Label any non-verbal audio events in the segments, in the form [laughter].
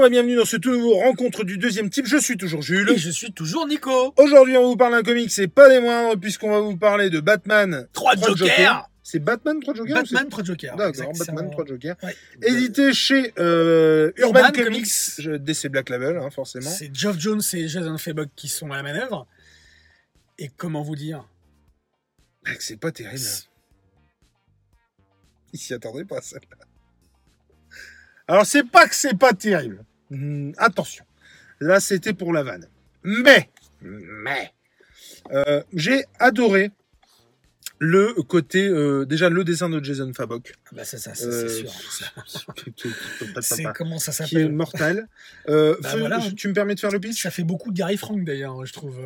Bonjour et bienvenue dans ce tout nouveau rencontre du deuxième type. Je suis toujours Jules. Et je suis toujours Nico. Aujourd'hui, on vous parle d'un comic, c'est pas des moindres, puisqu'on va vous parler de Batman. Trois Jokers. C'est Batman 3 Jokers ou Batman 3 Jokers. D'accord, Batman c'est 3 un- Jokers. Ouais. Édité chez euh, Urban, Urban Comics, Comics. Je- DC Black Label, hein, forcément. C'est Geoff Jones et Jason Fabok qui sont à la manœuvre. Et comment vous dire? Mec, C'est pas terrible. Il s'y attendait pas, celle-là. Alors, c'est pas que c'est pas terrible. Hmm, attention. Là, c'était pour la vanne. Mais, mais, euh, j'ai adoré le côté, euh, déjà le dessin de Jason Fabok. Ah bah ça, ça, ça, Euh, c'est sûr. [laughs] C'est comment ça qui est s'appelle mortel. Euh, Bah voilà. Tu me permets de faire le pitch? Ça fait beaucoup de Gary Frank d'ailleurs, je trouve.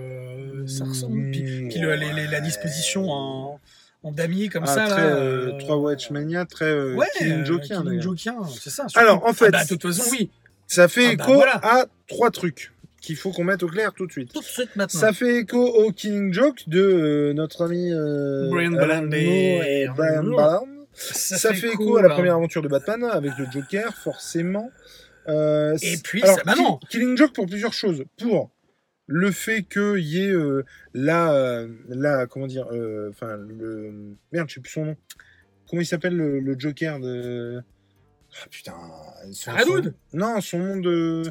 ça ressemble. Puis, Mmh, puis le- les- les- la disposition en, en damier comme Ah, ça. très là, 3 Watchmania, très Ouais, Killing Joker. C'est ça. Alors, en fait, Ah bah, de toute façon, oui. Ça fait Ah bah, écho voilà. à trois trucs qu'il faut qu'on mette au clair tout de suite. Tout de suite maintenant. Ça fait écho au Killing Joke de euh, notre ami euh, Brian Moore et- Brian. Ça, fait écho cool, à la première aventure de Batman avec le Joker, forcément. Euh, Et puis, alors, ça- bah non. Killing Joke pour plusieurs choses. Pour le fait qu'il y ait euh, la, la, comment dire, euh, enfin, le, merde, je sais plus son nom. Comment il s'appelle le, le Joker de, ah putain, son, Red son- Non, son nom de,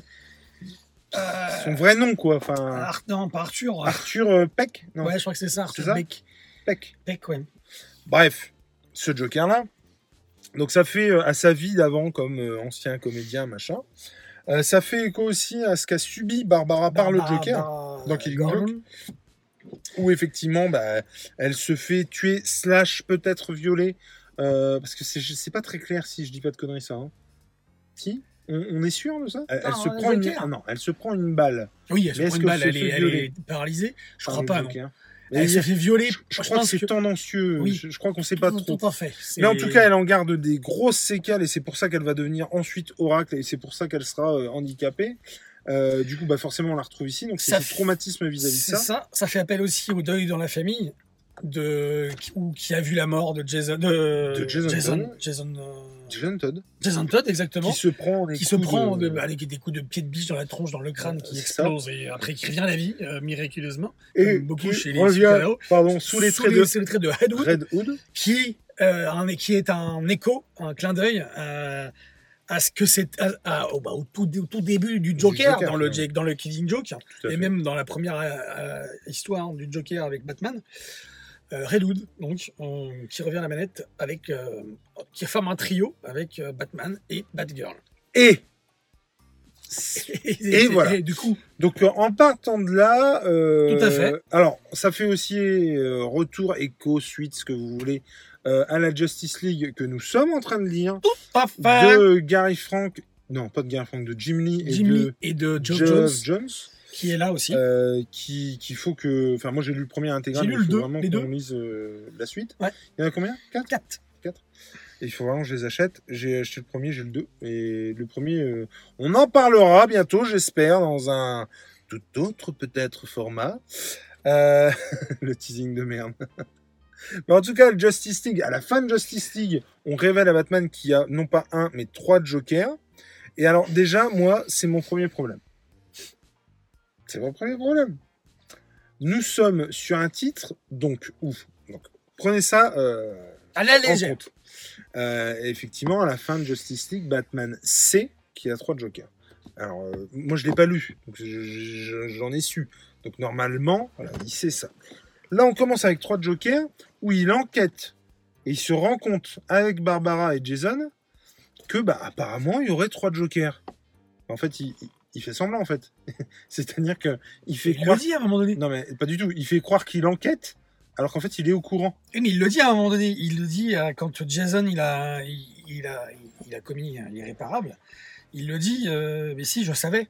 Euh, son vrai nom quoi, enfin, Ar- non, pas Arthur. Arthur euh, Peck, non, Ouais, je crois que c'est ça, Arthur ça Beck. Peck. Beck, ouais. Bref, ce Joker-là. Donc ça fait euh, à sa vie d'avant comme euh, ancien comédien, machin. Ça fait écho aussi à ce qu'a subi Barbara par le Joker, Barbara dans Killing. Joke. où effectivement, bah, elle se fait tuer, slash peut-être violer, euh, parce que c'est pas très clair si je dis pas de conneries ça. hein. Si? On, on est sûr de ça? Elle, elle Par se un prend une... Joker. ah non, elle se prend une balle. Oui, elle se prend est-ce une qu'elle balle, elle fait est, elle violer? est paralysée? Je crois pas, non. Joker. Elle se fait violer. je, je je crois que c'est tendancieux. Oui. Je, je crois qu'on sait pas tout, trop. Tout fait. Mais en tout cas, elle en garde des grosses séquelles et c'est pour ça qu'elle va devenir ensuite Oracle et c'est pour ça qu'elle sera euh, handicapée. Euh, du coup, bah forcément, on la retrouve ici. Donc, c'est f- traumatisme vis-à-vis de ça. ça. Ça fait appel aussi au deuil dans la famille de ou qui a vu la mort de Jason de, De Jason Jason Todd. Jason, euh, Jason Todd Jason Todd exactement qui se prend des qui se prend de- de, avec des coups de pied de biche dans la tronche, dans le crâne, qui ça. explose et après qui revient à la vie euh, miraculeusement. et beaucoup qui chez les revient, pardon, sous les traits sous les traits de Redwood, qui, euh, un, qui est un écho, un clin d'œil à, à ce que c'est à- à- au, bah, au tout, au tout début du Joker, Joker, dans, le, ouais. dans le Killing Joke, et fait. même dans la première euh, euh, histoire du Joker avec Batman. Euh, Redwood, donc, on- qui revient à la manette avec, euh, qui forme un trio avec euh, Batman et Batgirl. Et [laughs] Et, voilà. du coup, donc, euh, en partant de là, euh, Tout à fait. Alors, ça fait aussi euh, retour, écho, suite, ce que vous voulez, à la Justice League que nous sommes en train de lire. de Gary Frank, non pas de Gary Frank, de Jim Lee et Jim Lee de et de Joe Jones, qui est là aussi. euh, qui qu'il faut que, enfin moi j'ai lu le premier intégral, J'ai mais lu le deux, vraiment les qu'on deux. lise euh, la suite. Ouais. Il y en a combien? Quatre? 4. Et il faut vraiment que je les achète. J'ai acheté le premier, j'ai le deux, et le premier, euh, on en parlera bientôt, j'espère, dans un tout autre peut-être format. Euh, [laughs] le teasing de merde. [laughs] Mais en tout cas, le Justice League, à la fin de Justice League, on révèle à Batman qu'il y a non pas un, mais trois Jokers. Et alors, déjà, moi, c'est mon premier problème. C'est mon premier problème. Nous sommes sur un titre, donc, ouf. Donc, prenez ça euh, À la en légère. compte. Euh, effectivement, à la fin de Justice League, Batman sait qu'il a trois Jokers. Alors, euh, moi, je l'ai pas lu, donc je- je- j'en ai su. Donc, normalement, voilà, il sait ça. Là, on commence avec trois Jokers, où il enquête et il se rend compte avec Barbara et Jason que, bah, apparemment, il y aurait trois Jokers. En fait, il, il- fait semblant, en fait. [laughs] C'est-à-dire que il fait Il le croire. dit à un moment donné. Non, mais pas du tout. Il fait croire qu'il enquête, alors qu'en fait, il est au courant. Mais il le dit à un moment donné. Il le dit euh, quand Jason il a, il, il a, il a commis l'irréparable. Il le dit. euh, mais si, je savais.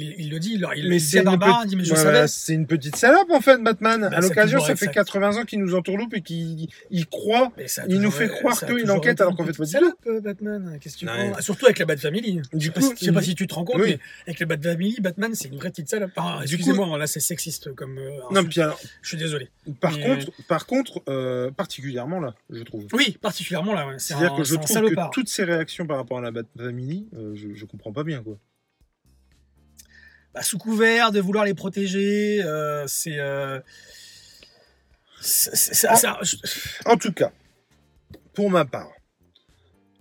Il, il le dit, il, il Mais c'est petite- il dit mais je voilà, savais. c'est une petite salope en fait, Batman. Bah, à l'occasion, ça fait ça. 80 ans qu'il nous entourloupe et qu'il il croit. Ça Il nous fait croire qu'il enquête alors qu'en fait, pas du tout. salope, Batman. Qu'est-ce que tu Ouais. Surtout avec la Bat Family. Du je sais coup, pas si- je sais pas il- si tu te rends compte, Oui. mais avec la Bat Family, Batman, c'est une vraie petite salope. Du Excusez-moi, là, c'est sexiste comme. euh, Non, puis alors, Je suis désolé. par Mais- contre, par contre, euh, particulièrement là, je trouve. Oui, particulièrement là. ouais. C'est-à-dire que je trouve que toutes ces réactions par rapport à la Bat Family, euh, je comprends pas bien quoi. Bah, sous couvert de vouloir les protéger, euh, c'est. euh, je- En tout cas, pour ma part,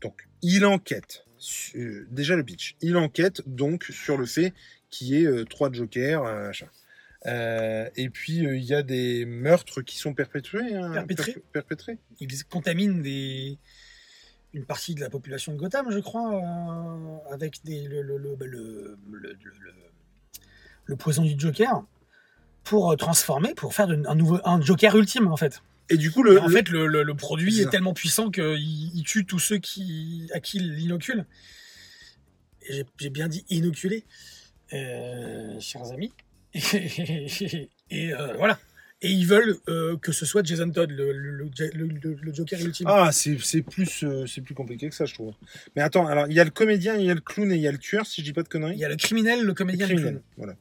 donc il enquête. sur- déjà le pitch. Il enquête donc sur le fait qu'il y ait euh, trois jokers, euh, et puis euh, il y a des meurtres qui sont perpétrés. hein, Perpétrés. perp- perpétrés. ils contaminent des, une partie de la population de Gotham, je crois, euh, avec des, le, le, le, le, le- poison du Joker pour euh, transformer, pour faire un nouveau un Joker ultime en fait. Et du coup, le, en le- fait, le, le- le produit est tellement puissant qu'il il tue tous ceux qui, à qui il l'inocule. J'ai bien dit inoculé, euh, chers amis. [laughs] Et, euh, voilà. Et ils veulent euh, que ce soit Jason Todd, le, le- Joker ultime. Ah, c'est plus, c'est plus compliqué que ça, je trouve. Mais attends, alors il y a le comédien, il y a le clown et il y a le tueur, si je dis pas de conneries. Il y a le criminel, le comédien, le criminel. clown. Voilà.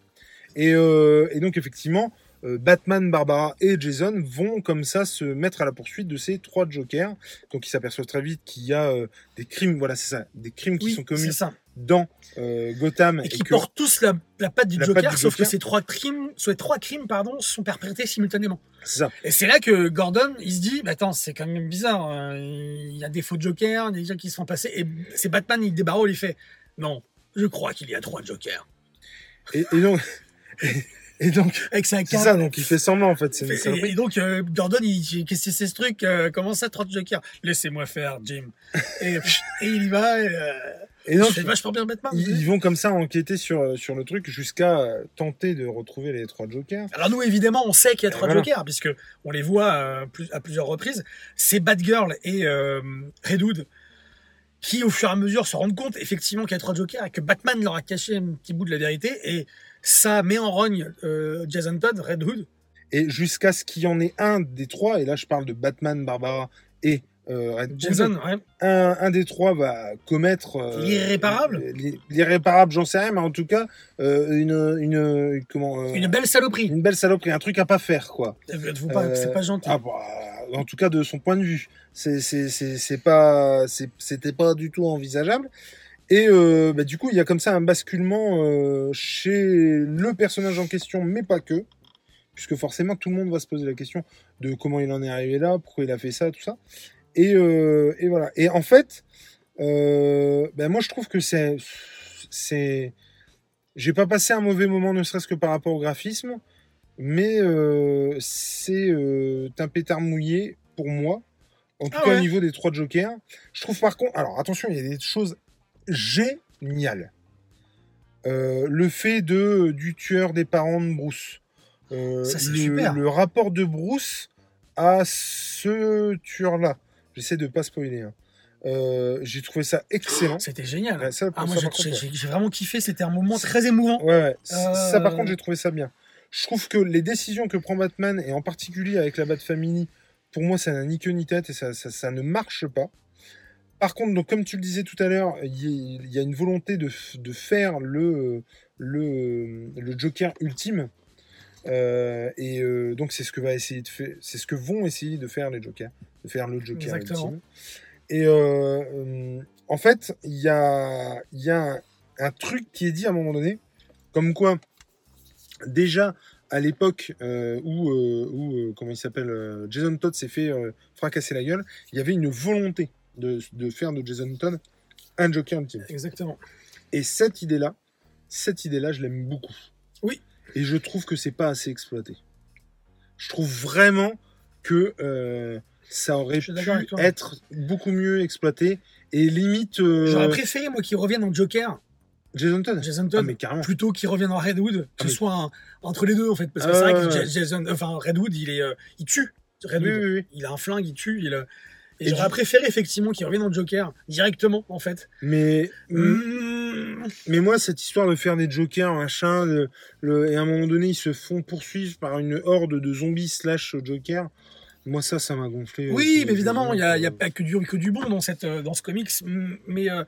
Et, euh, et donc, effectivement, euh, Batman, Barbara et Jason vont comme ça se mettre à la poursuite de ces trois jokers. Donc, ils s'aperçoivent très vite qu'il y a euh, des crimes, voilà, c'est ça, des crimes qui Oui, sont commis ça. dans Gotham. Et qui que- portent tous la, la patte du La Joker, patte du sauf Joker. que ces trois crimes, ces trois crimes, pardon, sont perpétrés simultanément. C'est ça. Et c'est là que Gordon, il se dit, bah, attends, c'est quand même bizarre. Il y a des faux Jokers, des gens qui se font passer. Et c'est Batman, il débarrasse, il fait, non, je crois qu'il y a trois Jokers. Et, et donc, [laughs] et, donc, Avec sa c'est ça, donc il fait semblant en fait. C'est Et, donc, euh, Gordon, il dit, qu'est-ce que c'est ce truc euh, Comment ça, trois Jokers? Laissez-moi faire, Jim. [laughs] et, et il y va. Et, euh, Et donc, vachement bien Batman. ils, ils vont comme ça enquêter sur, euh, sur le truc jusqu'à tenter de retrouver les trois jokers. Alors nous, évidemment, on sait qu'il y a trois Voilà. Jokers, puisque on les voit à plusieurs reprises. C'est Batgirl et Red Hood qui, au fur et à mesure, se rendent compte effectivement qu'il y a trois Jokers et que Batman leur a caché un petit bout de la vérité. Et ça met en rogne euh, Jason Todd, Red Hood. Et jusqu'à ce qu'il y en ait un des trois, et là je parle de Batman, Barbara et euh, Red Hood, Jason, ouais. un, un des trois va commettre euh, L'irréparable l'ir- l'irréparable j'en sais rien mais en tout cas euh, une une comment Une belle saloperie. une belle saloperie un truc à pas faire quoi c'est pas gentil. ah, bah, en tout cas de son point de vue c'est pas c'était pas du tout envisageable et euh, bah, du coup il y a comme ça un basculement euh, chez le personnage en question mais pas que puisque forcément tout le monde va se poser la question de comment il en est arrivé là pourquoi il a fait ça tout ça et, euh, et voilà. Et en fait, ben moi je trouve que c'est, c'est, j'ai pas passé un mauvais moment, ne serait-ce que par rapport au graphisme, mais c'est un pétard mouillé pour moi. En tout Ah cas ouais. au niveau des trois jokers. Je trouve par contre, alors attention, il y a des choses géniales. Euh, le fait de du tueur des parents de Bruce. Euh, Ça, le, super. le rapport de Bruce à ce tueur-là. J'essaie de pas spoiler. hein. Euh, j'ai trouvé ça excellent. C'était génial. Ouais, ça, Ah, moi, j'ai- vraiment kiffé. C'était un moment très émouvant. Ouais, Ça, par contre, j'ai trouvé ça bien. Je trouve que les décisions que prend Batman, et en particulier avec la Bat Family, pour moi, ça n'a ni queue ni tête et ça, ça, ça ne marche pas. Par contre, donc, comme tu le disais tout à l'heure, il y, a une volonté de, faire le, le, le Joker ultime. Euh, et euh, donc, c'est ce que va essayer de faire, c'est ce que vont essayer de faire les Jokers, de faire le Joker Exactement. ultime. Et euh, en fait, il y a, y a un, un truc qui est dit à un moment donné, comme quoi, déjà à l'époque où, où comment il s'appelle, Jason Todd s'est fait fracasser la gueule, il y avait une volonté de, de faire de Jason Todd un Joker ultime. Exactement. Et cette idée-là, cette idée-là, je l'aime beaucoup. Oui. Et je trouve que c'est pas assez exploité. Je trouve vraiment que euh, ça aurait pu être beaucoup mieux exploité et limite euh, J'aurais préféré, moi, qu'il revienne en Joker, Jason Todd. Jason Ah, Todd, mais carrément. plutôt qu'il revienne en Red Hood, que Ah, ce soit un- entre les deux, en fait. Parce que Ah, c'est vrai que Jason, enfin, Red Hood, il, est, euh, il tue. Red Oui, Hood. oui, oui. Il a un flingue, il tue. Il, et, Et j'aurais préféré, effectivement, qu'il revienne en Joker, directement, en fait. Mais Mmh, Mais moi, cette histoire de faire des jokers, machin, le, le- et à un moment donné, ils se font poursuivre par une horde de zombies slash jokers. Moi, ça, ça m'a gonflé. Oui, Euh, mais évidemment, il n'y a, il y a pas que du, que du bon dans, cette, euh, dans ce comics. m- Mais. euh,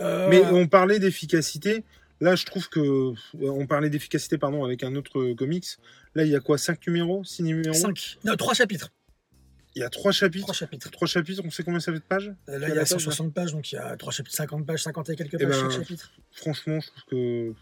euh, Mais on parlait d'efficacité. Là, je trouve que. On parlait d'efficacité, pardon, avec un autre comics. Là, il y a quoi 5 numéros? 6 numéros? Cinq- non, trois chapitres. Il y a 3 chapitres. Trois chapitres. 3 chapitres, on sait combien ça fait de pages? Euh, Là, Il y a y a la page, 160 pages, donc il y a trois chapitres, 50 pages, 50 et quelques Eh pages ben, chaque chapitre. Franchement, je trouve que.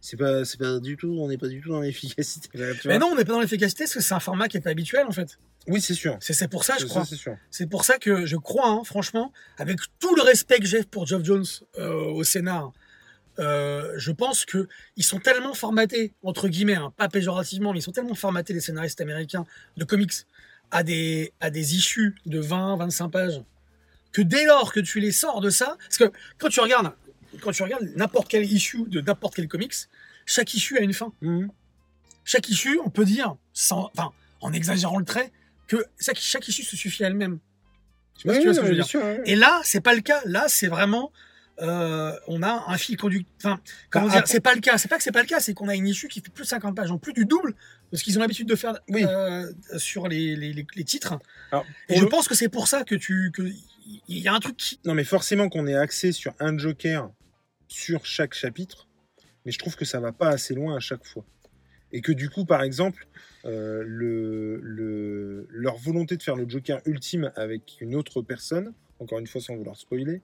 C'est pas, c'est pas du tout, on n'est pas du tout dans l'efficacité. là, Mais non, on n'est pas dans l'efficacité parce que c'est un format qui n'est pas habituel en fait. Oui, c'est sûr. C'est c'est pour ça, je Ça, crois. c'est sûr. C'est pour ça que je crois, hein, franchement, avec tout le respect que j'ai pour Geoff Jones euh, au scénar, euh, je pense que ils sont tellement formatés, entre guillemets, hein, pas péjorativement, mais ils sont tellement formatés, les scénaristes américains de comics, à des, à des issues de 20, 25 pages, que dès lors que tu les sors de ça, parce que quand tu regardes, quand tu regardes n'importe quel issue de n'importe quel comics, chaque issue a une fin. Mhm. Chaque issue, on peut dire, sans, enfin, en exagérant le trait, que chaque, chaque issue se suffit à elle-même. Je sais pas si Oui, tu vois ce que je veux dire. sûr. Et là, c'est pas le cas. Là, c'est vraiment, euh, on a un fil conducteur. Enfin, comment Bah, dire C'est pas le cas. C'est pas que c'est pas le cas. C'est qu'on a une issue qui fait plus de 50 pages, en plus du double de ce qu'ils ont l'habitude de faire Oui. euh, sur les, les, les- les titres. Alors, Et je le- pense que c'est pour ça que tu, que il y a un truc qui. Non, mais forcément qu'on est axé sur un Joker sur chaque chapitre, mais je trouve que ça va pas assez loin à chaque fois. Et que du coup, par exemple, euh, le, le- leur volonté de faire le Joker ultime avec une autre personne, encore une fois sans vouloir spoiler,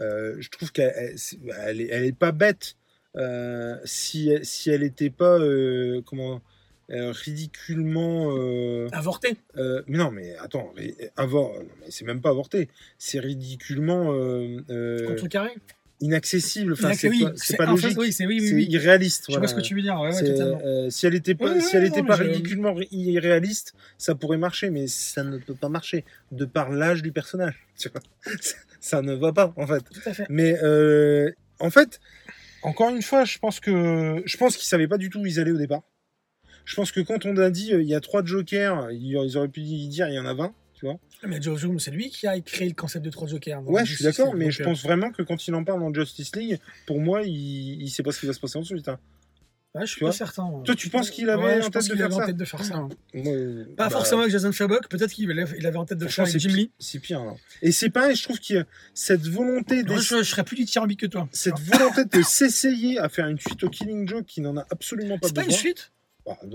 euh, je trouve qu'elle elle, est, pas bête euh, si, elle- si elle était pas comment euh, ridiculement euh, Avorté. euh, mais non, mais attends, mais, avor- non, mais c'est même pas avorté, c'est ridiculement Contrecarré. inaccessible. Enfin, c'est oui, pas, pas logique, oui, c'est oui, oui, irréaliste. Je vois voilà. ce que tu veux dire. Ouais, ouais, euh, si elle était pas, si elle était non, pas je- ridiculement ri- irréaliste, ça pourrait marcher, mais ça ne peut pas marcher de par l'âge du personnage. [laughs] Tu vois ça ne va pas en fait. Tout à fait. Mais euh, en fait, encore une fois, je pense que je pense qu'ils savaient pas du tout où ils allaient au départ. Je pense que quand on a dit euh, il y a trois jokers, ils auraient pu dire il y en a 20, tu vois. Mais Joe Jones, c'est lui qui a créé le concept de trois jokers. Ouais, je suis d'accord, mais je euh, pense vraiment que quand il en parle dans Justice League, pour moi, il, il sait pas ce qui va se passer ensuite. hein. Ouais, je suis Tu pas certain. moi. Toi, tu penses qu'il avait Ouais, en tête de faire avait en ça tête de faire ça. hein. Moi, euh, Pas bah, forcément avec Jason Fabok, peut-être qu'il avait en tête de faire avec c'est Jim Lee. C'est pire. Et c'est pareil, je trouve a cette volonté Moi, je, je serais plus dithyrambique que toi. cette volonté de s'essayer à faire une suite au Killing Joke qui n'en a absolument pas C'est pas une besoin. suite,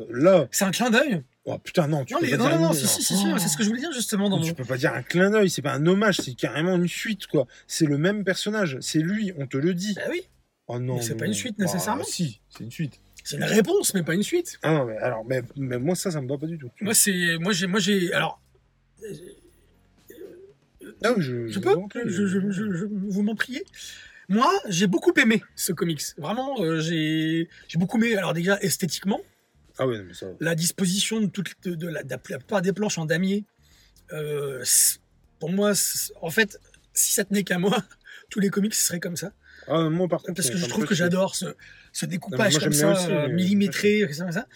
là, c'est un clin d'œil? oh, putain, non, tu Non, peux mais- pas non, dire non, non, une- si, si, si, si, Oh. c'est ce que je voulais dire justement dans Tu mon. peux pas dire un clin d'œil, c'est pas un hommage, c'est carrément une suite, quoi. C'est le même personnage, c'est lui, on te le dit. Bah oui, Oh non. Mais c'est pas non. une suite, Bah, nécessairement. si, c'est une suite. c'est une réponse, mais pas une suite. Ah non, mais alors, mais, mais moi, ça, ça me va pas du tout. Moi, c'est. Moi, j'ai. Moi, j'ai. Alors. Ah oui, je, Je peux euh, je, je- je- je- Vous m'en priez Moi, j'ai beaucoup aimé ce comics. Vraiment, euh, j'ai j'ai beaucoup aimé. Alors, déjà, esthétiquement, Ah non, mais ça. la disposition de, toute, de, de la, de la plupart des planches en damier, euh, pour moi, en fait, si ça tenait qu'à moi, [laughs] tous les comics seraient comme ça. Ah, moi, par contre. Parce que je trouve que j'adore ce, ce découpage moi, comme ça, aussi, euh, millimétré, comme ça.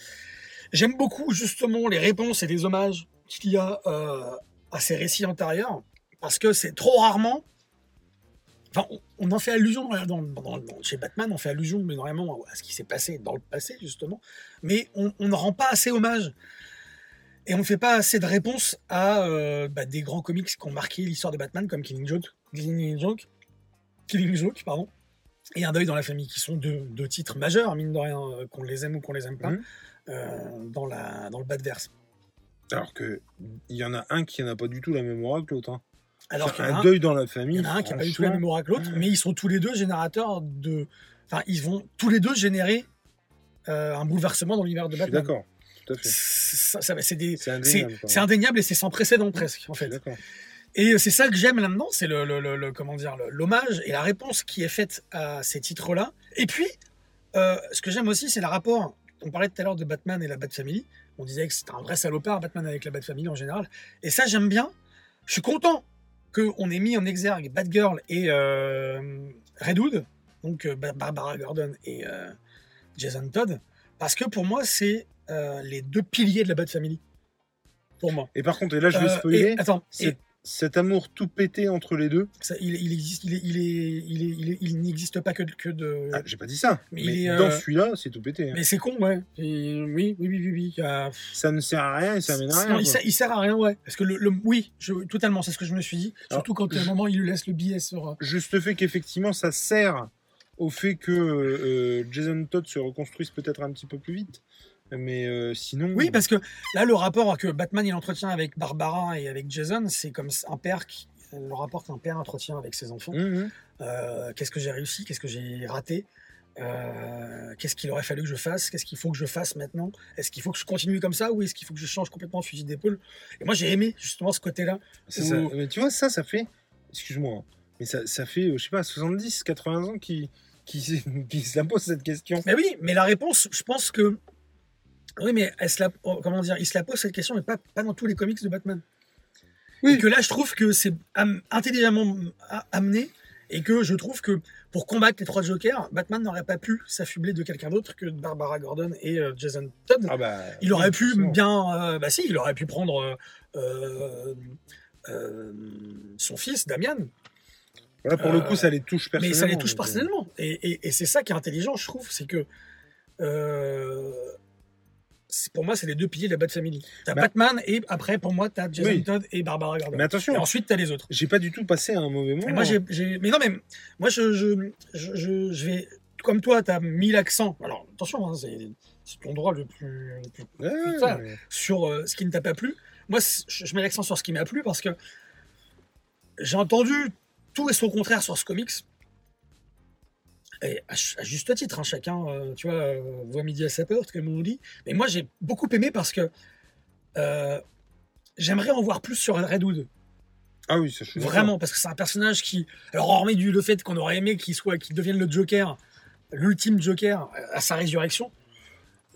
J'aime beaucoup justement les réponses et les hommages qu'il y a euh, à ces récits antérieurs, parce que c'est trop rarement. Enfin, on, on en fait allusion dans, dans- dans- dans- chez Batman, on fait allusion mais vraiment à ce qui s'est passé dans le passé justement, mais on on ne rend pas assez hommage et on ne fait pas assez de réponses à euh, bah, des grands comics qui ont marqué l'histoire de Batman comme Killing Joke, Killing Joke, Killing Joke, pardon, et Un deuil dans la famille, qui sont deux, deux titres majeurs, mine de rien, euh, qu'on les aime ou qu'on les aime pas, Mhm. euh, dans, la, dans le bas de verse. Alors que il y en a un qui n'a pas du tout la même aura que l'autre. hein. Alors qu'il y en a un un, deuil dans la il famille. y en a un qui n'a pas du tout la même aura que l'autre, mais ils sont tous les deux générateurs de. Enfin, ils vont tous les deux générer euh, un bouleversement dans l'univers de Batman. d'accord, tout à fait. Ça- ça- C'est des- indéniable. indéniable et c'est sans précédent presque, en fait. Et c'est ça que j'aime là-dedans, c'est le, le- le- le- comment dire le- l'hommage et la réponse qui est faite à ces titres-là. Et puis, euh, ce que j'aime aussi, c'est le rapport. On parlait tout à l'heure de Batman et la Bat Family. On disait que c'était un vrai salopard, Batman avec la Bat Family en général. Et ça, j'aime bien. Je suis content qu'on ait mis en exergue Batgirl et euh, Red Hood, donc euh, Bar- Barbara Gordon et euh, Jason Todd, parce que pour moi, c'est les deux piliers de la Bat Family. Pour moi. Et par contre, et là, je vais spoiler. attends, c'est- cet amour tout pété entre les deux. Ça, il, il existe, il, est, il, est, il, est, il, est- il n'existe pas que, que de. Ah, j'ai pas dit ça. Mais Mais, il est, dans euh, celui-là, c'est tout pété. hein. mais c'est con, ouais. Et oui, oui, oui, oui, oui. il a- Ça ne sert à rien et ça mène à Non, rien. il, quoi. sert, il sert à rien, ouais. Parce que le, le- oui, je, totalement, c'est ce que je me suis dit. Alors, Surtout quand à un moment il lui laisse le billet sur. euh, Juste le fait qu'effectivement, ça sert au fait que euh, Jason Todd se reconstruise peut-être un petit peu plus vite. Mais euh, sinon. Oui, parce que là, le rapport que Batman il entretient avec Barbara et avec Jason, c'est comme un père qui. Le rapport qu'un père entretient avec ses enfants. Mhm. Euh, qu'est-ce que j'ai réussi Qu'est-ce que j'ai raté Euh, Qu'est-ce qu'il aurait fallu que je fasse Qu'est-ce qu'il faut que je fasse maintenant? Est-ce qu'il faut que je continue comme ça ou est-ce qu'il faut que je change complètement de fusil d'épaule? Et moi, j'ai aimé justement ce côté-là. Ça. Mais tu vois, ça, ça fait. Excuse-moi, hein, mais ça, ça fait, euh, je sais pas, 70, 80 ans qui, qui, [laughs] qui se pose cette question. Mais oui, mais la réponse, je pense que. Oui, mais elle se la- oh, comment dire, il se la pose cette question, mais pas, pas dans tous les comics de Batman. Oui. Et que là, je trouve que c'est am- intelligemment amené et que je trouve que pour combattre les trois Jokers, Batman n'aurait pas pu s'affubler de quelqu'un d'autre que de Barbara Gordon et euh, Jason Todd. Ah bah. il aurait oui, pu bien. euh, bah si, il aurait pu prendre euh, son fils, Damian, Voilà, pour le coup, ça les touche mais personnellement. ça les touche personnellement. Et, et- et c'est ça qui est intelligent, je trouve, c'est que pour moi, c'est les deux piliers de la Bat Family. T'as Bah- Batman et après, pour moi, t'as Jason Oui. Todd et Barbara Gordon. Mais attention, Et ensuite, t'as les autres. j'ai pas du tout passé un mauvais moment. moi, j'ai, j'ai- mais non, mais moi, je, je, je, je- vais, comme toi, t'as mis l'accent. Alors, attention, hein, c'est, ton droit le plus, le plus Ouais, Putain. mais- sur euh, ce qui ne t'a pas plu. Moi, je mets l'accent sur ce qui m'a plu parce que j'ai entendu tout et son contraire sur ce comics. Et à, juste titre, hein, chacun, euh, tu vois, euh, voit midi à sa porte, comme on dit. Mais moi, j'ai beaucoup aimé parce que euh, j'aimerais en voir plus sur Red Hood. Ah oui, d'accord. Vraiment, parce que c'est un personnage qui, alors hormis du le fait qu'on aurait aimé qu'il soit, qu'il devienne le Joker, l'ultime Joker à sa résurrection.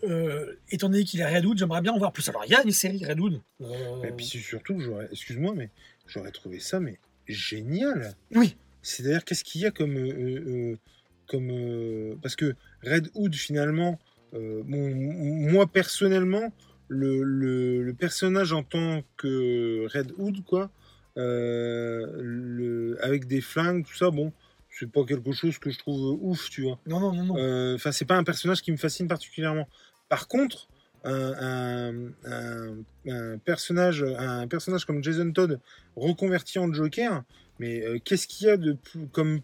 euh, étant donné qu'il est Red Hood, j'aimerais bien en voir plus. Alors il y a une série Red Hood. euh, Et puis c'est surtout, j'aurais, excuse-moi, mais j'aurais trouvé ça mais génial. Oui. C'est-à-dire, qu'est-ce qu'il y a comme, euh, comme, euh, parce que Red Hood finalement, euh, bon, moi personnellement, le, le, le personnage en tant que Red Hood, quoi, euh, le, avec des flingues, tout ça, bon, c'est pas quelque chose que je trouve ouf, tu vois. Non, non, non, non. Enfin, c'est pas un personnage qui me fascine particulièrement. Par contre, un, un- un- un personnage, un personnage comme Jason Todd reconverti en Joker, mais euh, qu'est-ce qu'il y a de plus, comme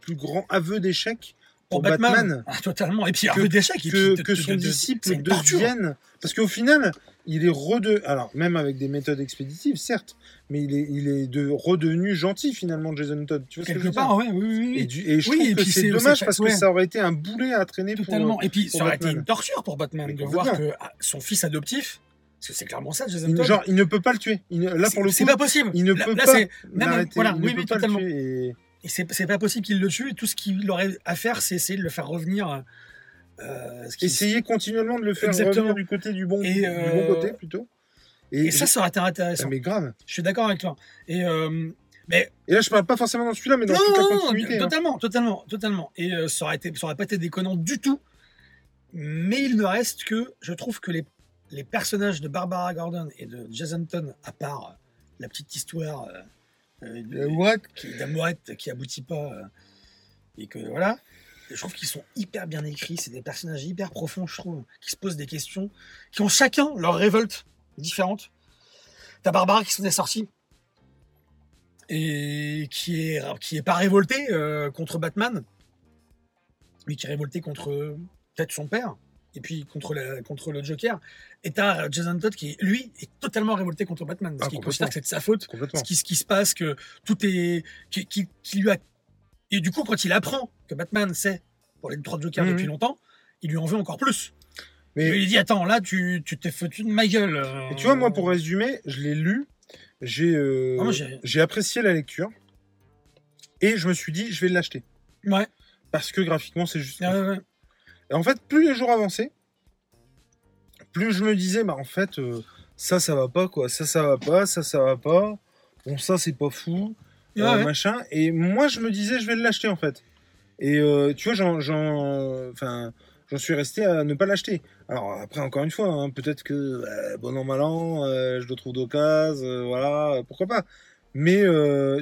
plus grand aveu d'échec Pour pour Batman, Batman, Ah, totalement. Et puis, que- peu d'échec. que, que de- son de- c'est disciple devienne Parce qu'au final, il est redevenu, alors même avec des méthodes expéditives, certes, mais il est, il est de, redevenu gentil finalement, Jason Todd. Tu vois ce que Quelque veux dire part, ouais, oui, oui, oui. et, du- et je Oui, trouve et que c'est c'est- dommage c'est- parce que ouais. ça aurait été un boulet à traîner pour, Totalement. Et puis, pour ça aurait été Batman. une torture pour Batman Mais de voir que ah, son fils adoptif, parce que c'est clairement ça, Jason Todd. Genre, il ne peut pas le tuer. Il ne- là, c'est- pour le c'est coup, pas possible. il ne Là- peut là, pas c'est- même- l'arrêter. voilà, il ne oui, peut oui, pas totalement. le tuer. Et... Et c'est pas possible qu'il le tue. Et tout ce qu'il aurait à faire, c'est essayer de le faire revenir. euh, ce Essayer continuellement de le faire Exactement. revenir du côté du bon, Et, du euh, bon côté plutôt. Et ça, ça aurait été Ah, intéressant. mais grave. Je suis d'accord avec toi. Et euh, mais Et là, je parle pas forcément dans celui-là, mais dans non, toute la non, non, continuité. hein. totalement, totalement, totalement. Et euh, ça aurait été, ça aurait pas été déconnant du tout. Mais il ne reste que, je trouve que les, les personnages de Barbara Gordon et de Jason Todd, à part la petite histoire de- Euh, what qui, d'amourette qui aboutit pas, euh, et que voilà, je trouve qu'ils sont hyper bien écrits. C'est des personnages hyper profonds, je trouve, qui se posent des questions, qui ont chacun leur révolte différente. T'as Barbara qui s'en est sortie et qui est qui est pas révoltée euh, contre Batman, mais qui est révoltée contre peut-être son père et puis contre la, contre le Joker. Et t'as euh, Jason Todd qui lui est totalement révolté contre Batman parce Ah, qu'il considère que c'est de sa faute ce qui, ce qui se passe, que tout est. Qui, qui- qui lui a... Et du coup, quand il apprend que Batman sait pour les trois Jokers Mhm. depuis longtemps, il lui en veut encore plus. Mais Il lui dit Attends, là, tu t'es foutu de ma gueule. euh. Et tu vois, moi, pour résumer, je l'ai lu, j'ai euh, Ah, j'ai- apprécié la lecture, et je me suis dit, je vais l'acheter. Ouais, Parce que graphiquement, c'est juste. ouais, ouais. Et en fait, plus les jours avançaient, plus je me disais, bah en fait, euh, ça, ça va pas, quoi. Ça, ça va pas, ça, ça va pas. Bon, ça, c'est pas fou. Ouais, euh, ouais. machin. Et moi, je me disais, je vais l'acheter, en fait. Et euh, tu vois, j'en, j'en, enfin, j'en suis resté à ne pas l'acheter. Alors, après, encore une fois, hein, peut-être que, bon an, mal an, je le trouve d'occasion, voilà, pourquoi pas. Mais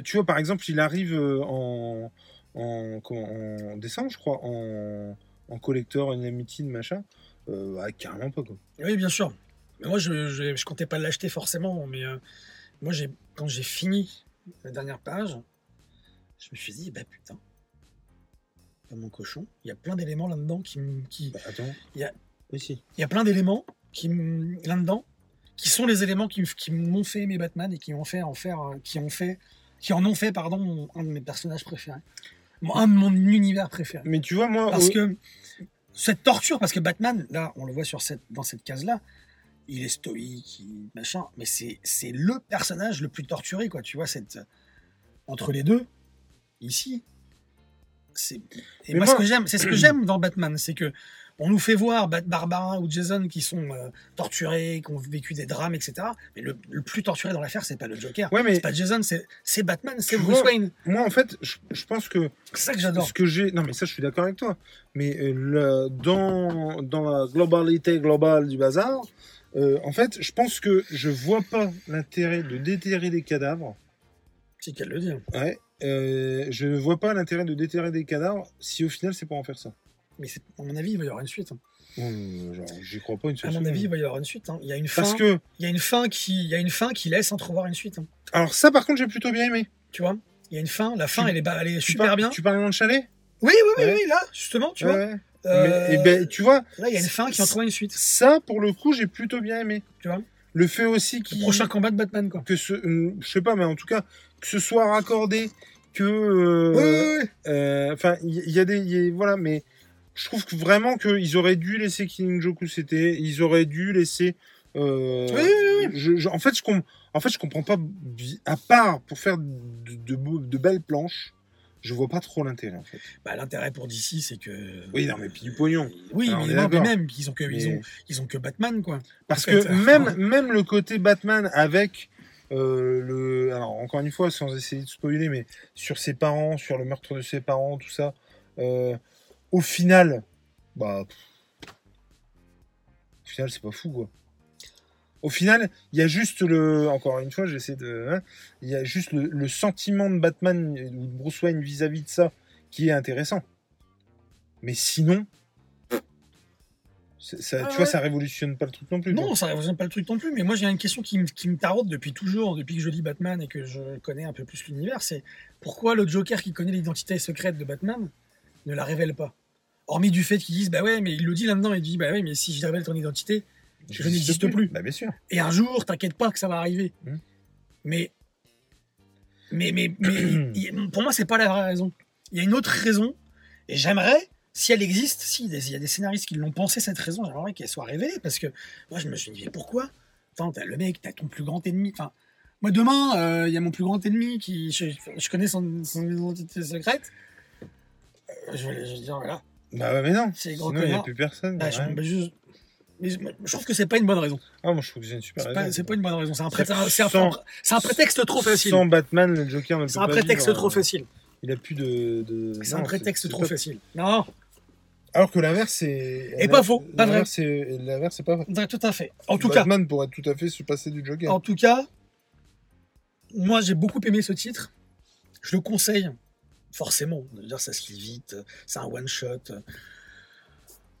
tu vois, par exemple, il arrive en, en, comment, en décembre, je crois, en, en collector, Unlimited, machin. Euh, ah, carrément pas, quoi. Oui, bien sûr. Mais moi, je, je, je comptais pas l'acheter forcément, mais euh, moi, j'ai, quand j'ai fini la dernière page, je me suis dit, bah putain, pas mon cochon, il y a plein d'éléments là-dedans qui, me- qui, Bah, attends. Il y a- Oui, si. il y a plein d'éléments qui là-dedans qui sont les éléments qui, qui m'ont fait aimer Batman et qui ont fait en faire qui ont fait qui en ont fait pardon un de mes personnages préférés un de mon univers préféré Mais tu vois, moi. parce que cette torture parce que Batman là on le voit sur cette dans cette case là il est stoïque il- machin mais c'est c'est le personnage le plus torturé quoi tu vois cette entre les deux ici c'est et moi, moi- ce que j'aime c'est ce que j'aime dans Batman c'est que on nous fait voir Barbara ou Jason qui sont euh, torturés, qui ont vécu des drames, etc. Mais le, le plus torturé dans l'affaire, c'est pas le Joker. Ouais, mais C'est pas Jason, c'est Batman, c'est Bruce Wayne. moi, en fait, je, je pense que C'est ça que j'adore. ce que j'ai. Non, mais ça, je suis d'accord avec toi. Mais euh, le- dans, dans la globalité globale du bazar, euh, en fait, je pense que je vois pas l'intérêt de déterrer des cadavres. C'est qu'elle le dit. hein. Ouais. Euh, je ne vois pas l'intérêt de déterrer des cadavres si au final c'est pour en faire ça. Mais à mon avis, il va y avoir une suite. hein. Genre, j'y crois pas une À seule mon avis, il va y avoir une suite. hein. Il y a une fin. Parce que. Il y a une fin qui, il y a une fin qui laisse entrevoir une suite. hein. Alors, ça, par contre, j'ai plutôt bien aimé. Tu vois Il y a une fin. La fin, Tu- elle est, elle est super parles- bien. Tu parles dans le chalet? Oui, oui, oui, Ouais. oui. Là, justement, tu Ouais, vois. ouais. euh, Mais, eh ben, tu vois, là, il y a une fin qui entrevoit une suite. ça, pour le coup, j'ai plutôt bien aimé. Tu vois Le fait aussi Le qu'il. prochain combat de Batman, quoi. que ce, euh, je sais pas, mais en tout cas, que ce soit raccordé, que, euh, Oui, oui, oui. euh, enfin, il y, y a des, il y a- voilà, mais je trouve que vraiment qu'ils auraient dû laisser Killing Joke où c'était, ils auraient dû laisser. euh, Oui, oui, je- je- en fait, je en fait, je comprends pas, à part pour faire de, de, beaux- de belles planches, je vois pas trop l'intérêt en fait. Bah, L'intérêt pour DC, c'est que. Oui, non, mais puis du pognon. Oui, Alors, on mais, non, mais même, ils ont, que, ils, ont, ils ont que Batman, quoi. Parce En que fait, même, [laughs] même le côté Batman avec euh, le. Alors, encore une fois, sans essayer de spoiler, mais sur ses parents, sur le meurtre de ses parents, tout ça, euh, au final, bah. pff, Au final, c'est pas fou, quoi. Au final, il y a juste le. Encore une fois, j'essaie de. hein, Il y a juste le, le sentiment de Batman ou de Bruce Wayne vis-à-vis de ça qui est intéressant. Mais sinon. Ça, Ah tu ouais. vois, ça révolutionne pas le truc non plus. quoi. Non, ça ne représente pas le truc non plus, mais moi j'ai une question qui, me- qui me taraude depuis toujours, depuis que je lis Batman et que je connais un peu plus l'univers, c'est pourquoi le Joker qui connaît l'identité secrète de Batman ne la révèle pas Hormis du fait qu'ils disent, bah ouais, mais il le dit là-dedans, il dit, bah ouais, mais si je révèle ton identité, je n'existe plus. Bah, bien sûr. et un jour, t'inquiète pas que ça va arriver. Hmm. Mais, mais, mais, mais pour moi, c'est pas la vraie raison. Il y a une autre raison, et j'aimerais, si elle existe, si il y a des scénaristes qui l'ont pensé cette raison, j'aimerais qu'elle soit révélée, parce que moi, je me suis dit, mais pourquoi? Attends, t'as le mec, t'as ton plus grand ennemi. Enfin, moi, demain, euh, il y a mon plus grand ennemi qui, je, je connais son, son identité secrète. Je, vais, je vais dire, voilà, Bah ouais, mais non. c'est gros Sinon, il n'y a plus personne. Bah, je, bah, je- mais je- je trouve que c'est pas une bonne raison. Ah, moi, je trouve que c'est une super raison. pas, c'est pas une bonne raison. C'est un, pré- Sans- un- un- prétexte trop facile. Sans Batman, le Joker ne peut C'est un pas prétexte vivre, trop euh, facile. Il a plus de. de- C'est un prétexte trop pas- facile. Non, Alors que l'inverse, c'est. Et pas faux, pas vrai. L'inverse, c'est- pas vrai. tout à fait. En tout cas, Batman pourrait tout à fait se passer du Joker. en tout cas, moi j'ai beaucoup aimé ce titre. Je le conseille, forcément. Dire, ça se lit vite. C'est un one shot.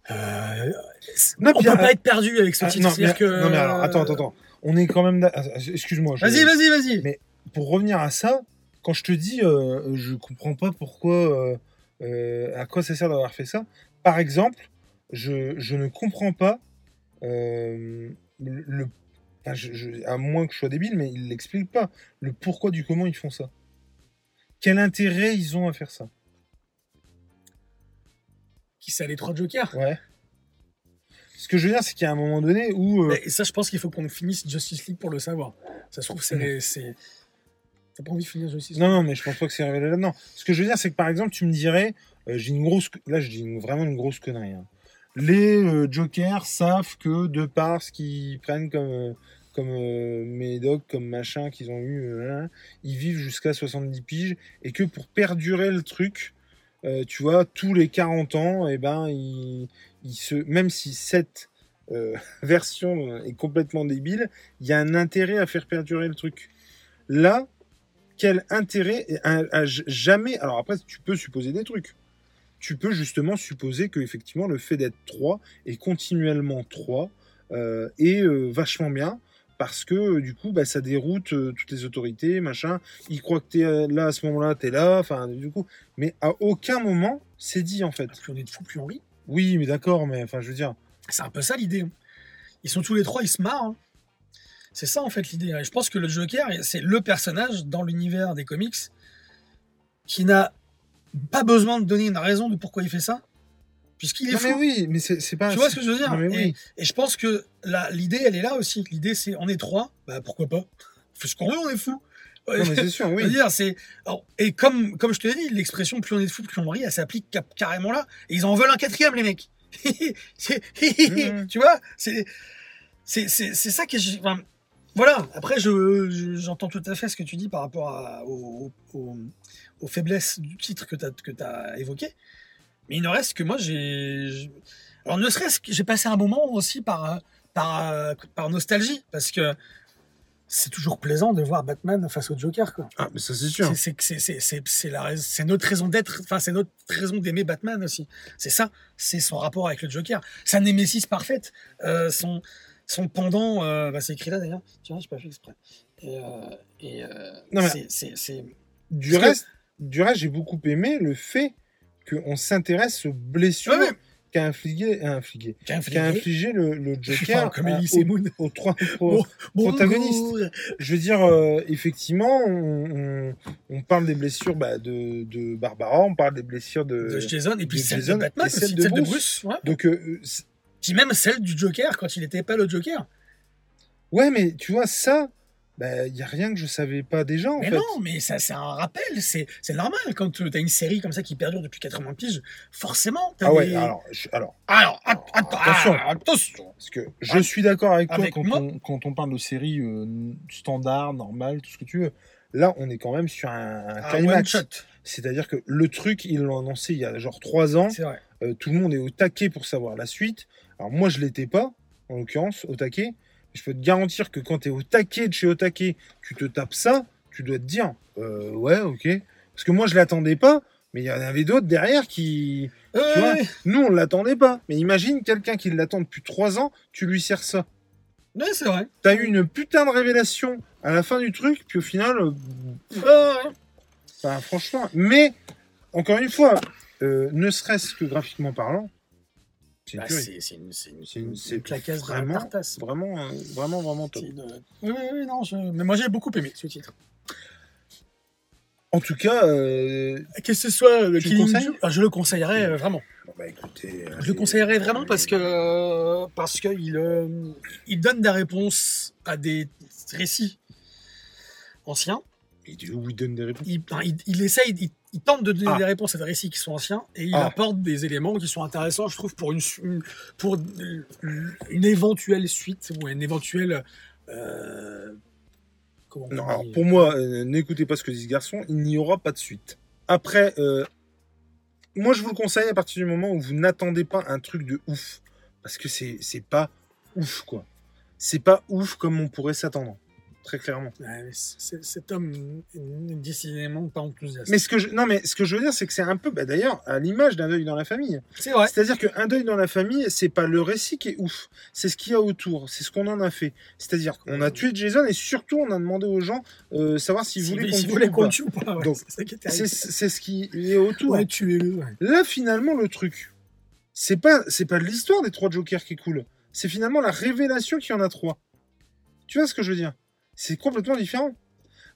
Euh, Non, on peut ah, pas être perdu avec ce Ah, titre. non, mais, c'est-à-dire que- non, mais alors, attends, attends, attends. On est quand même. ah, Excuse-moi. je- Vas-y, vas-y, vas-y. Mais- Pour revenir à ça, quand je te dis, euh, je comprends pas pourquoi. euh, euh, à quoi ça sert d'avoir fait ça. Par exemple, je, je ne comprends pas euh, le. le- enfin, je- je- à moins que je sois débile, mais il l'explique pas. Le pourquoi du comment ils font ça. Quel intérêt ils ont à faire ça? Qui c'est les trois jokers Ouais. Ce que je veux dire, c'est qu'il y a un moment donné où. euh, Et ça, je pense qu'il faut qu'on finisse Justice League pour le savoir. Ça se trouve, c'est. c'est- T'as pas envie de finir Justice League Non, non, mais je pense pas que c'est révélé là-dedans. Ce que je veux dire, c'est que par exemple, tu me dirais, euh, j'ai une grosse, là, je dis une- vraiment une grosse connerie. hein. Les euh, Jokers savent que de par ce qu'ils prennent comme, euh, comme euh, Médoc, comme machin qu'ils ont eu, euh, hein, ils vivent jusqu'à 70 piges et que pour perdurer le truc, euh, tu vois, tous les 40 ans, et ben, ils, se, même si cette euh, [laughs] version est complètement débile, il y a un intérêt à faire perdurer le truc. Là, quel intérêt j- jamais. Alors après, tu peux supposer des trucs. Tu peux justement supposer que effectivement le fait d'être 3 et continuellement 3 euh, est vachement bien parce que euh, du coup bah, ça déroute euh, toutes les autorités machin ils croient que t'es euh, là à ce moment-là t'es là enfin du coup mais à aucun moment c'est dit en fait Plus on est de fous, plus on rit. oui mais d'accord mais enfin je veux dire C'est un peu ça l'idée. hein. Ils sont tous les trois, ils se marrent. hein. C'est ça en fait l'idée. Et je pense que le Joker, c'est le personnage dans l'univers des comics qui n'a pas besoin de donner une raison de pourquoi il fait ça, puisqu'il est non, fou. mais oui mais c'est pas Tu vois ce que je veux dire mais et, oui. et je pense que l'idée, elle est là aussi. L'idée, c'est on est trois, bah pourquoi pas? On fait ce qu'on veut, on est fou. Non, mais c'est sûr oui [laughs] dire, c'est et comme comme je te l'ai dit, l'expression plus on est de fou, plus on rit, elle s'applique carrément là. Et ils en veulent un quatrième, les mecs. [laughs] Mhm. [laughs] Tu vois, c'est c'est ça j'ai. enfin, voilà. Après, je je- j'entends tout à fait ce que tu dis par rapport à, aux, aux- aux faiblesses du titre que tu as que as évoqué. Mais il ne reste que moi, j'ai. Alors, ne serait-ce que j'ai passé un moment aussi par, euh, par, euh, par nostalgie, parce que c'est toujours plaisant de voir Batman face au Joker, quoi. ah mais ça c'est sûr C'est- notre raison d'être, enfin c'est notre raison d'aimer Batman aussi. C'est ça, c'est son rapport avec le Joker. Sa némésis parfaite, euh, son, son pendant, euh, bah, c'est écrit là d'ailleurs, tu vois, j'ai pas fait exprès. Et, euh, et, c'est- du que- du reste j'ai beaucoup aimé le fait qu'on s'intéresse aux blessures ouais. qu'a infligé, infligé, Qu'un qu'a infligé le, le Joker comme à- aux- trois Bon, aux protagonistes. bonjour. Je veux dire, euh, effectivement, on, on- on parle des blessures bah, de, de Barbara, on parle des blessures de. de Jason et puis de celle Jason de Batman celle aussi, de celle Bruce. Bruce. ouais. Donc, euh, Puis même celle du Joker quand il n'était pas le Joker. ouais, mais tu vois, ça, il n'y a rien que je savais pas déjà, en Mais fait. non, mais ça c'est un rappel, c'est normal quand tu as une série comme ça qui perdure depuis 80 piges, forcément. t'as Ah ouais, des- alors, je- alors, Alors, att- att- Attention. ah, attention. parce que je suis d'accord avec toi Avec quand, on, quand on parle de séries euh, standard, normales, tout ce que tu veux. Là, on est quand même sur un, un climax. C'est-à-dire que le truc, ils l'ont annoncé il y a genre trois ans. c'est vrai. Euh, tout le monde est au taquet pour savoir la suite. Alors moi, je l'étais pas, en l'occurrence, au taquet. Je peux te garantir que quand tu es au taquet de chez au taquet, tu te tapes ça, tu dois te dire, euh, ouais, ok. Parce que moi, je l'attendais pas, mais il y en avait d'autres derrière qui... Ouais, Tu vois, ouais, Nous, on l'attendait pas. Mais imagine quelqu'un qui l'attend depuis trois ans, tu lui sers ça. ouais, c'est vrai. T'as eu une putain de révélation à la fin du truc, puis au final, euh, Ouais, ouais. enfin, franchement... Mais, encore une fois, euh, ne serait-ce que graphiquement parlant, c'est une Bah, une, une, une- claquasse vraiment- tartasse. Vraiment, euh, vraiment, vraiment top. C'est une- Oui, oui, oui, non, je- mais moi j'ai beaucoup aimé ce titre. En tout cas, euh, Que ce soit le Tu le Killing Joke, ah, je le conseillerais euh, vraiment. bon, bah, écoutez, Je le allez, conseillerais vraiment parce que parce que il, euh, il donne des réponses à des récits anciens. Il où il donne des réponses. Il, il, il essaye, il, il tente de donner Ah. des réponses à des récits qui sont anciens et il Ah. apporte des éléments qui sont intéressants, je trouve, pour une, pour une éventuelle suite ou une éventuelle. euh, Non, alors, pour moi, euh, n'écoutez pas ce que dit ce garçon, il n'y aura pas de suite. Après, euh, moi je vous le conseille à partir du moment où vous n'attendez pas un truc de ouf. Parce que c'est c'est pas ouf, quoi. C'est pas ouf comme on pourrait s'attendre. Très clairement. Ouais, cet homme n'est décidément pas enthousiaste. Mais ce que je, non, mais ce que je veux dire, c'est que c'est un peu, bah, d'ailleurs, à l'image d'un deuil dans la famille. c'est vrai. C'est-à-dire qu'un deuil dans la famille, c'est pas le récit qui est ouf, c'est ce qu'il y a autour, c'est ce qu'on en a fait. C'est-à-dire qu'on a tué Jason et surtout on a demandé aux gens euh, savoir s'ils Si- voulaient qu'on vous le voulez tue ou pas. ouais, c'est ce qui est autour. Ouais. Là, finalement, le truc, c'est pas c'est pas l'histoire des trois Jokers qui est cool, c'est finalement la révélation qu'il y en a trois. Tu vois ce que je veux dire? C'est complètement différent.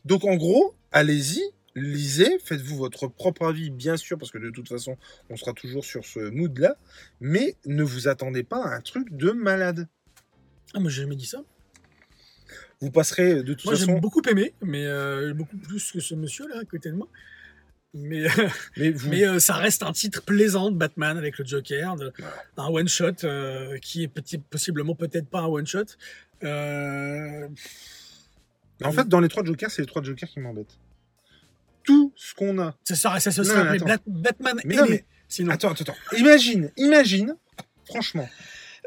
Donc en gros, allez-y, lisez, faites-vous votre propre avis, bien sûr, parce que de toute façon, on sera toujours sur ce mood-là, mais ne vous attendez pas à un truc de malade. Ah, moi j'ai jamais dit ça. Vous passerez de toute Moi j'ai façon, beaucoup aimé, mais euh, beaucoup plus que ce monsieur-là à côté de moi. Mais, [laughs] mais vous, mais euh, ça reste un titre plaisant de Batman avec le Joker, de, un one-shot euh, qui est petit, possiblement peut-être pas un one-shot. Euh, en fait, dans les trois Jokers, c'est les trois Jokers qui m'embêtent. Tout ce qu'on a. ça serait, ça se serait Batman Mais et non, les- mais- Sinon, Attends, attends, attends. Imagine, imagine, franchement,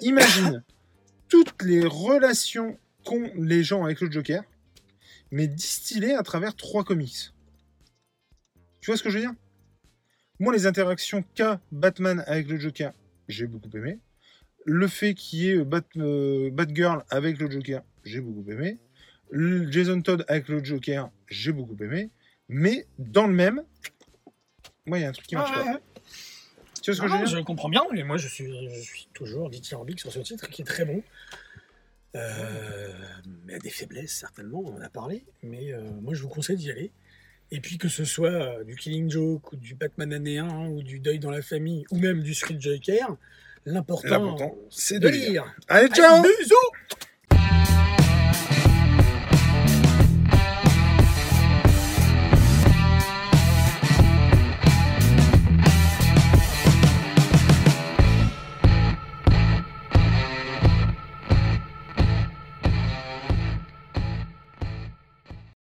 imagine [laughs] toutes les relations qu'ont les gens avec le Joker. mais distillé à travers trois comics. Tu vois ce que je veux dire? Moi, les interactions qu'a Batman avec le Joker, j'ai beaucoup aimé. Le fait qu'il y ait Bat, euh, Batgirl avec le Joker, j'ai beaucoup aimé. Le Jason Todd avec le Joker, j'ai beaucoup aimé. Mais dans le même, moi, il y a un truc qui marche Ah, pas. ouais. Tu vois ce que Non, je veux dire je comprends bien, et moi je suis, je suis toujours dithyrambique sur ce titre qui est très bon. Euh, mais a des faiblesses, certainement, on en a parlé, mais euh, moi je vous conseille d'y aller. Et puis que ce soit euh, du Killing Joke, ou du Batman année 1, ou du Deuil dans la famille, ou même du Street Joker, l'important c'est de de lire. lire. Allez, Allez, ciao bisous